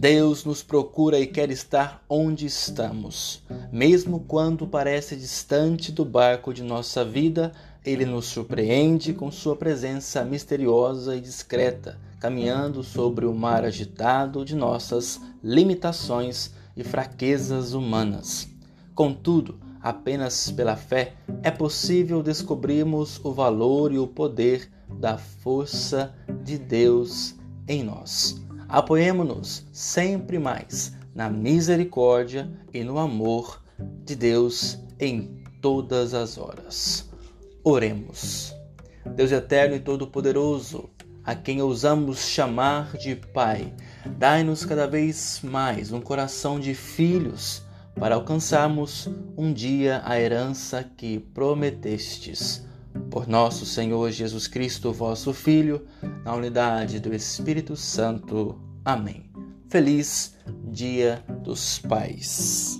Deus nos procura e quer estar onde estamos. Mesmo quando parece distante do barco de nossa vida, ele nos surpreende com sua presença misteriosa e discreta, caminhando sobre o mar agitado de nossas limitações e fraquezas humanas. Contudo, apenas pela fé é possível descobrirmos o valor e o poder da força de Deus em nós. Apoiemo-nos sempre mais na misericórdia e no amor de Deus em todas as horas. Oremos. Deus eterno e todo-poderoso, a quem ousamos chamar de Pai, dai-nos cada vez mais um coração de filhos para alcançarmos um dia a herança que prometestes. Por nosso Senhor Jesus Cristo, vosso Filho, na unidade do Espírito Santo. Amém. Feliz Dia dos Pais.